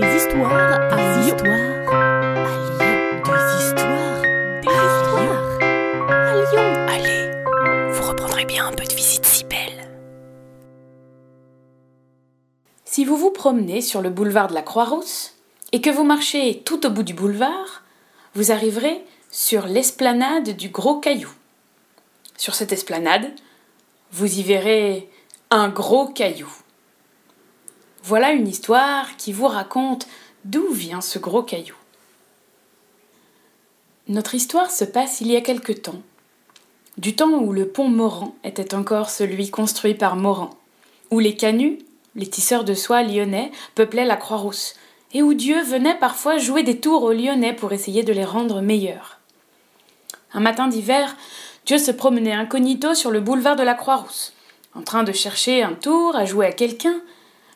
Des histoires à Des histoires à Lyon. Des histoires. Des histoires à Lyon. Allez, vous reprendrez bien un peu de visite si belle. Si vous vous promenez sur le boulevard de la Croix-Rousse et que vous marchez tout au bout du boulevard, vous arriverez sur l'esplanade du Gros Caillou. Sur cette esplanade, vous y verrez un gros caillou. Voilà une histoire qui vous raconte d'où vient ce gros caillou. Notre histoire se passe il y a quelque temps, du temps où le pont Morand était encore celui construit par Morand, où les canuts, les tisseurs de soie lyonnais, peuplaient la Croix-Rousse, et où Dieu venait parfois jouer des tours aux Lyonnais pour essayer de les rendre meilleurs. Un matin d'hiver, Dieu se promenait incognito sur le boulevard de la Croix-Rousse, en train de chercher un tour à jouer à quelqu'un,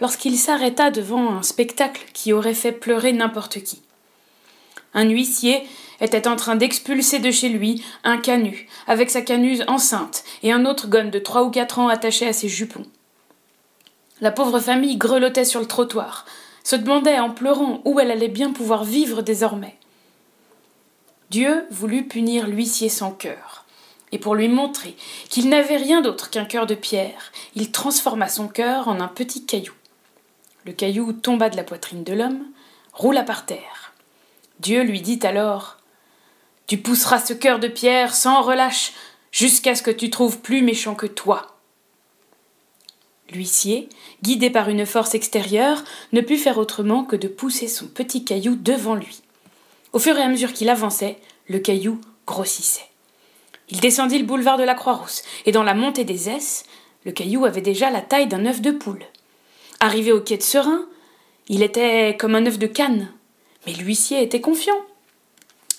lorsqu'il s'arrêta devant un spectacle qui aurait fait pleurer n'importe qui. Un huissier était en train d'expulser de chez lui un canut, avec sa canuse enceinte, et un autre gonne de trois ou quatre ans attaché à ses jupons. La pauvre famille grelottait sur le trottoir, se demandait en pleurant où elle allait bien pouvoir vivre désormais. Dieu voulut punir l'huissier sans cœur, et pour lui montrer qu'il n'avait rien d'autre qu'un cœur de pierre, il transforma son cœur en un petit caillou. Le caillou tomba de la poitrine de l'homme, roula par terre. Dieu lui dit alors Tu pousseras ce cœur de pierre sans relâche jusqu'à ce que tu trouves plus méchant que toi. L'huissier, guidé par une force extérieure, ne put faire autrement que de pousser son petit caillou devant lui. Au fur et à mesure qu'il avançait, le caillou grossissait. Il descendit le boulevard de la Croix-Rousse, et dans la montée des S, le caillou avait déjà la taille d'un œuf de poule. Arrivé au quai de Serein, il était comme un œuf de canne. Mais l'huissier était confiant.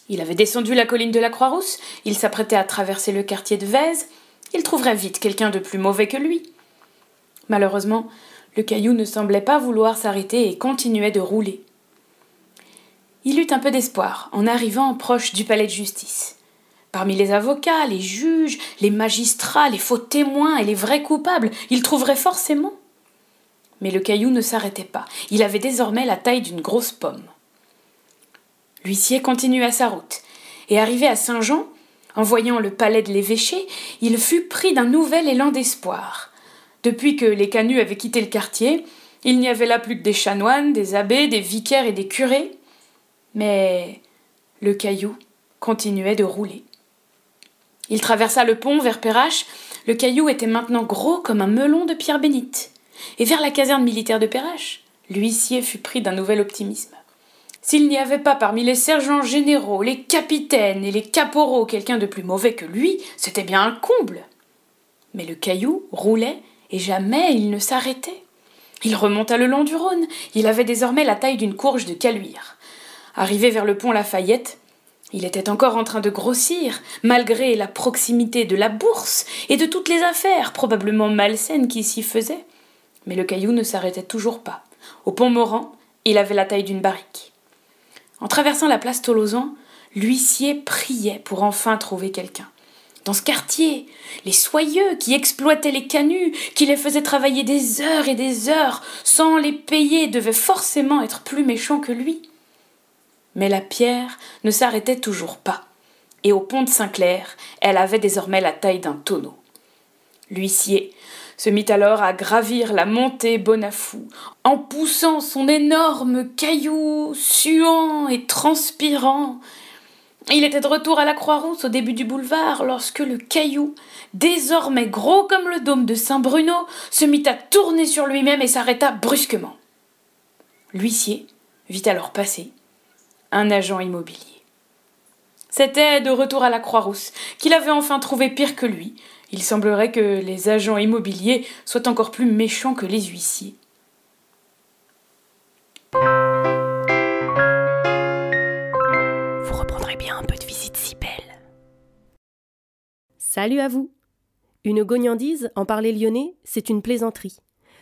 Il avait descendu la colline de la Croix-Rousse, il s'apprêtait à traverser le quartier de Vèze, il trouverait vite quelqu'un de plus mauvais que lui. Malheureusement, le caillou ne semblait pas vouloir s'arrêter et continuait de rouler. Il eut un peu d'espoir en arrivant proche du palais de justice. Parmi les avocats, les juges, les magistrats, les faux témoins et les vrais coupables, il trouverait forcément. Mais le caillou ne s'arrêtait pas. Il avait désormais la taille d'une grosse pomme. L'huissier continua sa route, et arrivé à Saint-Jean, en voyant le palais de l'évêché, il fut pris d'un nouvel élan d'espoir. Depuis que les canuts avaient quitté le quartier, il n'y avait là plus que des chanoines, des abbés, des vicaires et des curés. Mais le caillou continuait de rouler. Il traversa le pont vers Perrache. Le caillou était maintenant gros comme un melon de pierre bénite. Et vers la caserne militaire de Perrache, l'huissier fut pris d'un nouvel optimisme. S'il n'y avait pas parmi les sergents généraux, les capitaines et les caporaux quelqu'un de plus mauvais que lui, c'était bien un comble. Mais le caillou roulait et jamais il ne s'arrêtait. Il remonta le long du Rhône. Il avait désormais la taille d'une courge de caluire. Arrivé vers le pont Lafayette, il était encore en train de grossir, malgré la proximité de la bourse et de toutes les affaires probablement malsaines qui s'y faisaient. Mais le caillou ne s'arrêtait toujours pas. Au pont Morand, il avait la taille d'une barrique. En traversant la place Tolosan, l'huissier priait pour enfin trouver quelqu'un. Dans ce quartier, les soyeux qui exploitaient les canuts, qui les faisaient travailler des heures et des heures sans les payer, devaient forcément être plus méchants que lui. Mais la pierre ne s'arrêtait toujours pas, et au pont de Saint-Clair, elle avait désormais la taille d'un tonneau. L'huissier se mit alors à gravir la montée Bonafou, en poussant son énorme caillou, suant et transpirant. Il était de retour à la Croix-Rousse au début du boulevard lorsque le caillou, désormais gros comme le dôme de Saint-Bruno, se mit à tourner sur lui-même et s'arrêta brusquement. L'huissier vit alors passer un agent immobilier. C'était de retour à la Croix-Rousse qu'il avait enfin trouvé pire que lui. Il semblerait que les agents immobiliers soient encore plus méchants que les huissiers. Vous reprendrez bien un peu de visite si belle. Salut à vous. Une gognandise, en parler lyonnais, c'est une plaisanterie.